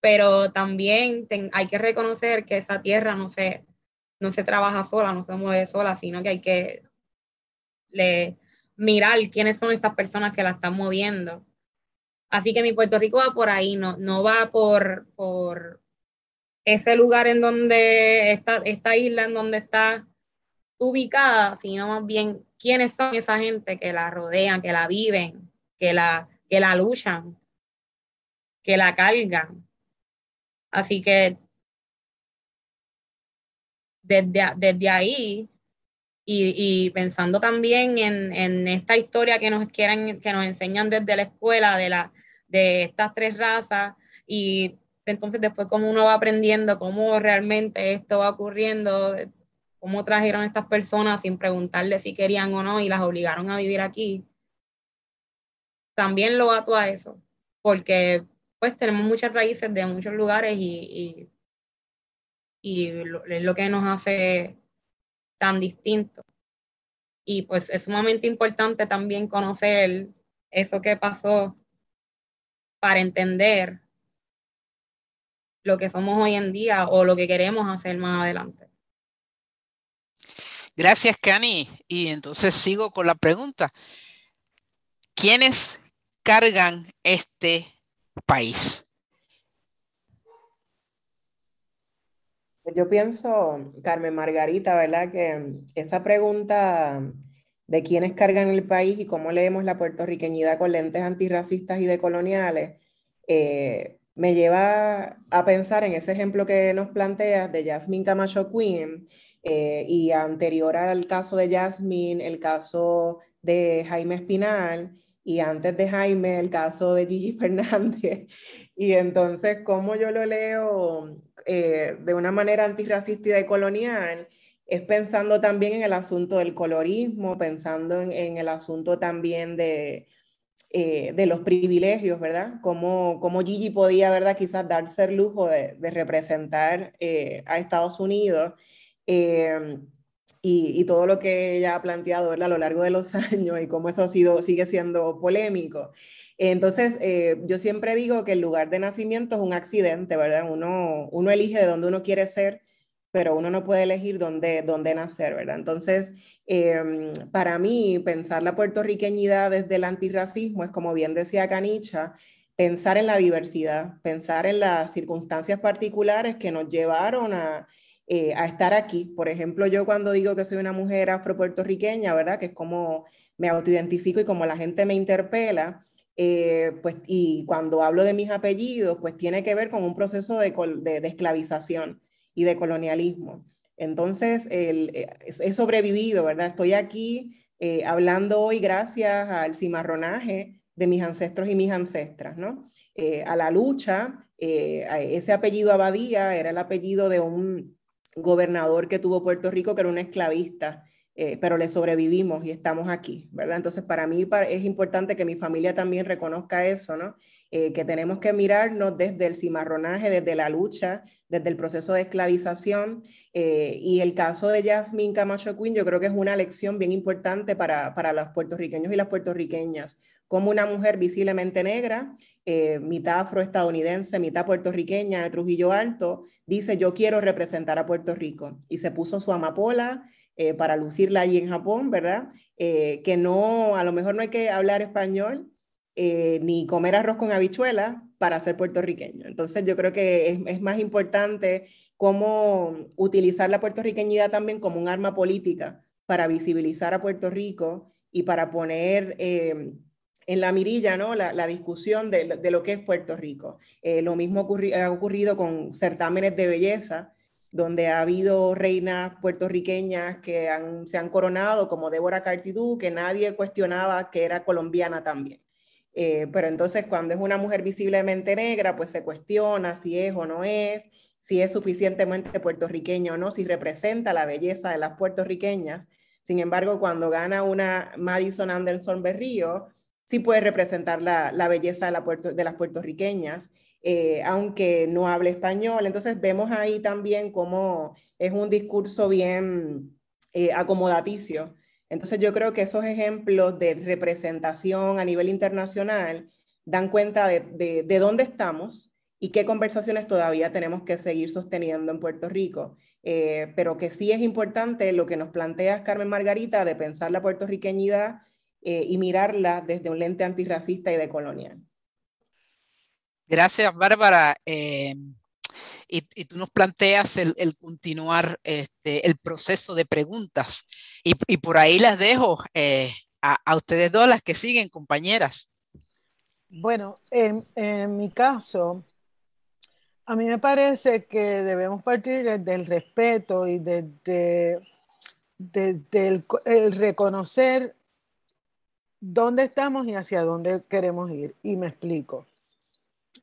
Pero también hay que reconocer que esa tierra no se, no se trabaja sola, no se mueve sola, sino que hay que le, mirar quiénes son estas personas que la están moviendo. Así que mi Puerto Rico va por ahí, no, no va por, por ese lugar en donde está, esta isla en donde está ubicada, sino más bien quiénes son esa gente que la rodean, que la viven, que la, que la luchan, que la cargan. Así que desde, desde ahí y, pensando también en, esta historia que nos quieren, que nos enseñan desde la escuela de, la, de estas tres razas y entonces después cómo uno va aprendiendo cómo realmente esto va ocurriendo, cómo trajeron a estas personas sin preguntarle si querían o no y las obligaron a vivir aquí. También lo ato a eso, porque pues tenemos muchas raíces de muchos lugares y, y, es lo que nos hace tan distintos. Y pues es sumamente importante también conocer eso que pasó para entender lo que somos hoy en día o lo que queremos hacer más adelante. Gracias, Cani. Y entonces sigo con la pregunta. ¿Quiénes cargan este país? Yo pienso, Carmen Margarita, ¿verdad? Que esa pregunta de quiénes cargan el país y cómo leemos la puertorriqueñidad con lentes antirracistas y decoloniales, eh, me lleva a pensar en ese ejemplo que nos planteas de Jasmine Camacho Queen, eh, y anterior al caso de Jasmine, el caso de Jaime Espinal, y antes de Jaime, el caso de Gigi Fernández. Y entonces, ¿cómo yo lo leo eh, de una manera antirracista y decolonial? es pensando también en el asunto del colorismo, pensando en, el asunto también de, eh, de los privilegios, ¿verdad? Como, como Gigi podía, ¿verdad? Quizás darse el lujo de, representar a Estados Unidos. Eh, y, todo lo que ella ha planteado ¿verdad? a lo largo de los años y cómo eso ha sido, sigue siendo polémico. Entonces, yo siempre digo que el lugar de nacimiento es un accidente, ¿verdad? Uno, uno elige de dónde uno quiere ser pero uno no puede elegir dónde, dónde nacer, ¿verdad? Entonces, em, para mí, pensar la puertorriqueñidad desde el antirracismo es, como bien decía Canicha, pensar en la diversidad, pensar en las circunstancias particulares que nos llevaron a, eh, a estar aquí. Por ejemplo, yo cuando digo que soy una mujer afropuertorriqueña, ¿verdad? Que es como me autoidentifico y como la gente me interpela, eh, pues, y cuando hablo de mis apellidos, pues tiene que ver con un proceso de, de, esclavización y de colonialismo. Entonces, eh, he sobrevivido, ¿verdad? Estoy aquí hablando hoy gracias al cimarronaje de mis ancestros y mis ancestras, ¿no? A la lucha, ese apellido Abadía era el apellido de un gobernador que tuvo Puerto Rico que era un esclavista eh, pero le sobrevivimos y estamos aquí, ¿verdad? Entonces, para mí es importante que mi familia también reconozca eso, ¿no? Eh, que tenemos que mirarnos desde el cimarronaje, desde la lucha, desde el proceso de esclavización. Eh, y el caso de Jasmine Camacho Quinn, yo creo que es una lección bien importante para, para los puertorriqueños y las puertorriqueñas. Como una mujer visiblemente negra, mitad afroestadounidense, mitad puertorriqueña de Trujillo Alto, dice: Yo quiero representar a Puerto Rico. Y se puso su amapola eh, para lucirla allí en Japón, ¿verdad? Eh, que no, a lo mejor no hay que hablar español eh, ni comer arroz con habichuela para ser puertorriqueño. Entonces yo creo que es, es, más importante cómo utilizar la puertorriqueñidad también como un arma política para visibilizar a Puerto Rico y para poner en la mirilla ¿no? la, discusión de, lo que es Puerto Rico. lo mismo ha ocurrido con certámenes de belleza donde ha habido reinas puertorriqueñas que se han coronado, como Débora Cartidú, que nadie cuestionaba que era colombiana también. Eh, pero entonces cuando es una mujer visiblemente negra, pues se cuestiona si es o no es, si es suficientemente puertorriqueña o no, si representa la belleza de las puertorriqueñas. Sin embargo, cuando gana una Madison Anderson Berrío, sí puede representar la, la belleza de, la de las puertorriqueñas eh, aunque no hable español. Entonces vemos ahí también cómo es un discurso bien eh, acomodaticio. Entonces yo creo que esos ejemplos de representación a nivel internacional dan cuenta de, de, dónde estamos y qué conversaciones todavía tenemos que seguir sosteniendo en Puerto Rico. Eh, pero que sí es importante lo que nos plantea Carmen Margarita de pensar la puertorriqueñidad y mirarla desde un lente antirracista y decolonial. Gracias, Bárbara. Eh, y, tú nos planteas el, continuar este, el proceso de preguntas. Y, por ahí las dejo eh, a, ustedes dos, las que siguen, compañeras. Bueno, en, mi caso, a mí me parece que debemos partir del respeto y desde el reconocer dónde estamos y hacia dónde queremos ir. Y me explico.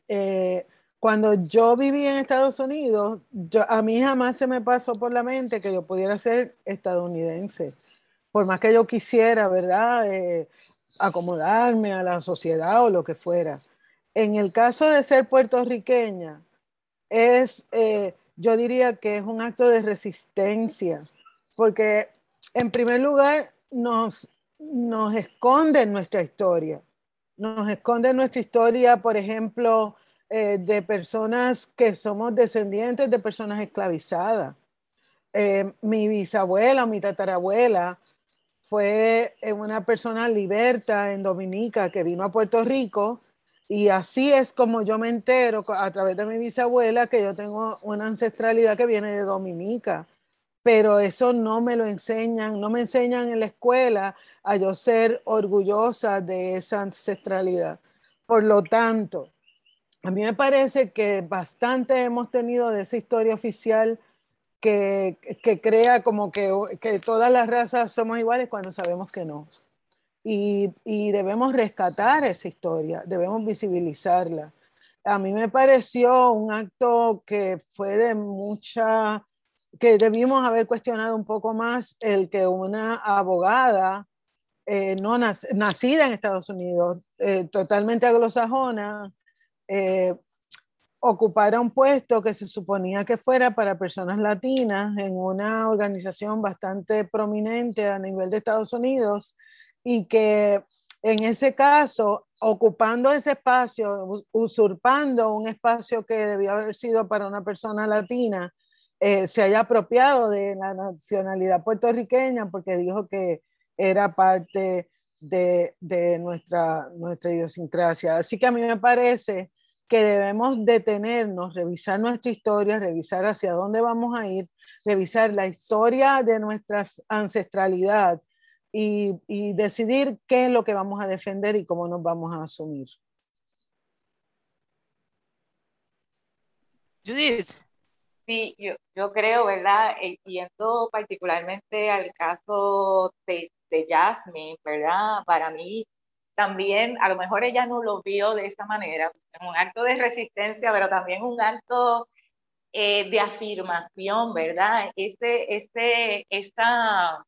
Eh, cuando yo viví en Estados Unidos, a mí jamás se me pasó por la mente que yo pudiera ser estadounidense. Por más que yo quisiera, ¿verdad? Eh, acomodarme a la sociedad o lo que fuera. En el caso de ser puertorriqueña, es, eh, yo diría que es un acto de resistencia, porque en primer lugar nos, nos esconde nuestra historia nos esconde nuestra historia, por ejemplo, eh, de personas que somos descendientes de personas esclavizadas. Eh, mi bisabuela o mi tatarabuela fue eh, una persona liberta en Dominica que vino a Puerto Rico y así es como yo me entero a través de mi bisabuela que yo tengo una ancestralidad que viene de Dominica pero eso no me lo enseñan, no me enseñan en la escuela a yo ser orgullosa de esa ancestralidad. Por lo tanto, a mí me parece que bastante hemos tenido de esa historia oficial que, que crea como que, que, todas las razas somos iguales cuando sabemos que no. Y, y debemos rescatar esa historia, debemos visibilizarla. A mí me pareció un acto que fue de mucha que debimos haber cuestionado un poco más el que una abogada eh, no nacida en Estados Unidos, eh, totalmente anglosajona, eh, ocupara un puesto que se suponía que fuera para personas latinas en una organización bastante prominente a nivel de Estados Unidos y que en ese caso, ocupando ese espacio, usurpando un espacio que debía haber sido para una persona latina, eh, se haya apropiado de la nacionalidad puertorriqueña porque dijo que era parte de, de nuestra, nuestra idiosincrasia. Así que a mí me parece que debemos detenernos, revisar nuestra historia, revisar hacia dónde vamos a ir, revisar la historia de nuestra ancestralidad y, y decidir qué es lo que vamos a defender y cómo nos vamos a asumir. Judith. Sí, yo, yo creo, ¿verdad? Eh, yendo particularmente al caso de, de Jasmine, ¿verdad? Para mí, también, a lo mejor ella no lo vio de esa manera, un acto de resistencia, pero también un acto eh, de afirmación, ¿verdad? Ese, ese, esa,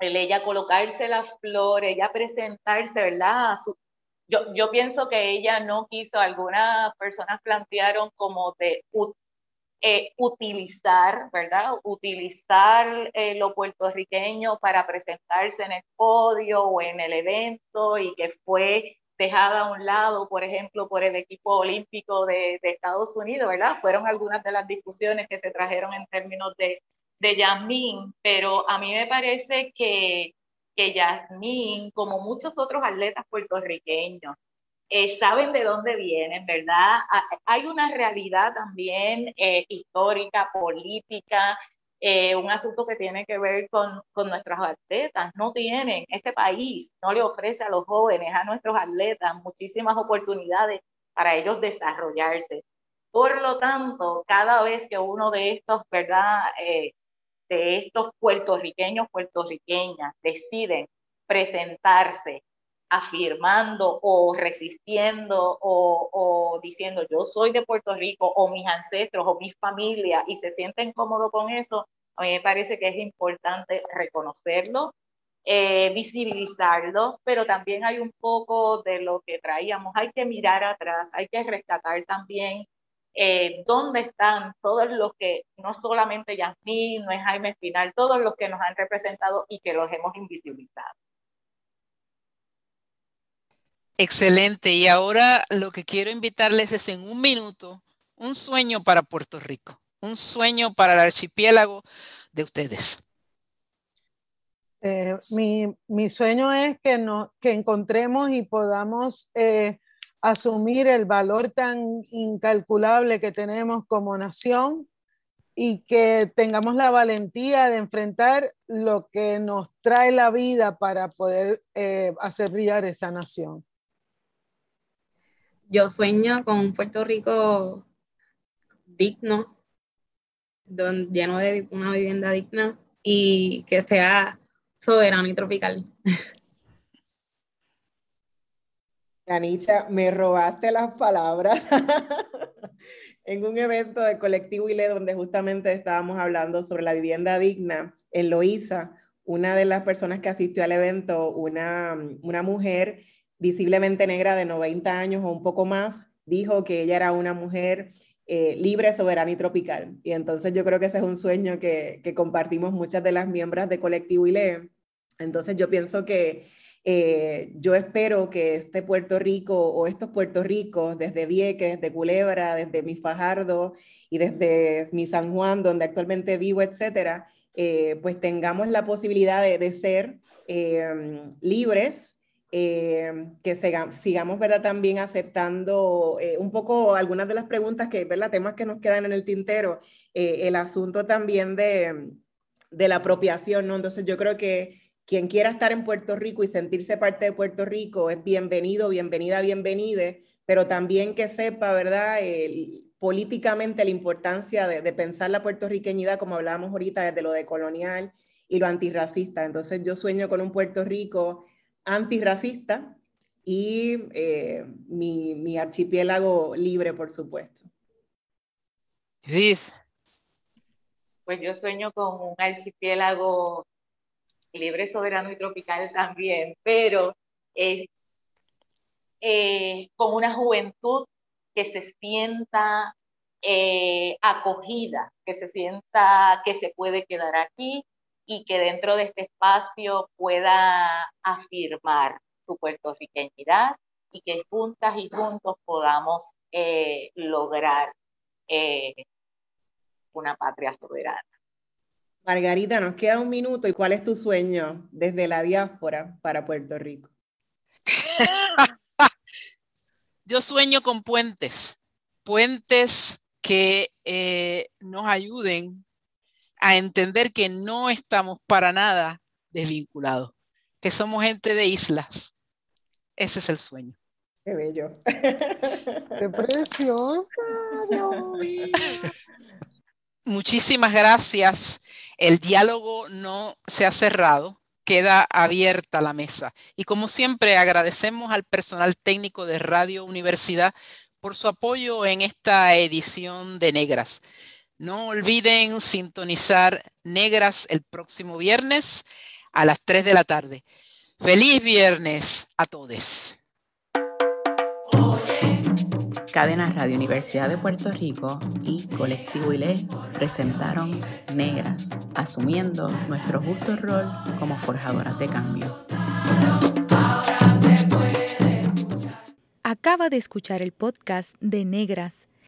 el ella colocarse la flor, ella presentarse, ¿verdad? yo, yo pienso que ella no quiso, algunas personas plantearon como de eh, utilizar, ¿verdad? Utilizar eh, lo puertorriqueño para presentarse en el podio o en el evento y que fue dejada a un lado, por ejemplo, por el equipo olímpico de, Estados Unidos, ¿verdad? Fueron algunas de las discusiones que se trajeron en términos de, de Yasmín, pero a mí me parece que, que Yasmín, como muchos otros atletas puertorriqueños, eh, saben de dónde vienen, ¿verdad? Hay una realidad también eh, histórica, política, eh, un asunto que tiene que ver con, con nuestros atletas. No tienen, este país no le ofrece a los jóvenes, a nuestros atletas, muchísimas oportunidades para ellos desarrollarse. Por lo tanto, cada vez que uno de estos, ¿verdad? de estos puertorriqueños, puertorriqueñas deciden presentarse afirmando o resistiendo o, diciendo yo soy de Puerto Rico o mis ancestros o mi familia y se sienten cómodos con eso, a mí me parece que es importante reconocerlo, eh, visibilizarlo, pero también hay un poco de lo que traíamos, hay que mirar atrás, hay que rescatar también eh, dónde están todos los que, no solamente Yasmín, no es Jaime Espinal, todos los que nos han representado y que los hemos invisibilizado. Excelente. Y ahora lo que quiero invitarles es en un minuto un sueño para Puerto Rico, un sueño para el archipiélago de ustedes. Eh, mi, mi, sueño es que, no, que encontremos y podamos eh, asumir el valor tan incalculable que tenemos como nación y que tengamos la valentía de enfrentar lo que nos trae la vida para poder eh, hacer brillar esa nación yo sueño con un Puerto Rico digno, lleno de una vivienda digna y que sea soberano y tropical. Canicha, me robaste las palabras en un evento del colectivo ILE donde justamente estábamos hablando sobre la vivienda digna en. Una de las personas que asistió al evento, una, una mujer visiblemente negra de 90 años o un poco más, dijo que ella era una mujer eh, libre, soberana y tropical. Y entonces yo creo que ese es un sueño que, compartimos muchas de las miembros de Colectivo ILE. Entonces yo pienso que eh, yo espero que este Puerto Rico o estos Puerto Ricos, desde Vieques, desde Culebra, desde mi Fajardo y desde mi San Juan, donde actualmente vivo, etcétera, eh, pues tengamos la posibilidad de ser libres, eh, que sigamos ¿verdad? también aceptando eh, un poco algunas de las preguntas que, ¿verdad? temas que nos quedan en el tintero, eh, el asunto también de, de, la apropiación, ¿no? Entonces yo creo que quien quiera estar en Puerto Rico y sentirse parte de Puerto Rico es bienvenido, bienvenida, bienvenide, pero también que sepa, ¿verdad? políticamente la importancia de, de pensar la puertorriqueñidad, como hablábamos ahorita, desde lo de colonial y lo antirracista. Entonces yo sueño con un Puerto Rico antirracista y eh, mi, archipiélago libre, por supuesto. Pues yo sueño con un archipiélago libre, soberano y tropical también, pero eh, con una juventud que se sienta eh, acogida, que se sienta que se puede quedar aquí y que dentro de este espacio pueda afirmar su puertorriqueñidad y que juntas y juntos podamos eh, lograr eh, una patria soberana. Margarita, nos queda un minuto. ¿Y cuál es tu sueño desde la diáspora para Puerto Rico? Yo sueño con puentes, puentes que eh, nos ayuden a entender que no estamos para nada desvinculados, que somos gente de islas. Ese es el sueño. Qué bello. Qué preciosa, Muchísimas gracias. El diálogo no se ha cerrado, queda abierta la mesa. Y como siempre, agradecemos al personal técnico de Radio Universidad por su apoyo en esta edición de Negras. No olviden sintonizar Negras el próximo viernes a las 3 de la tarde. Feliz viernes a todos. Cadena Radio Universidad de Puerto Rico y Colectivo ILE presentaron Negras, asumiendo nuestro justo rol como forjadoras de cambio. Acaba de escuchar el podcast de Negras.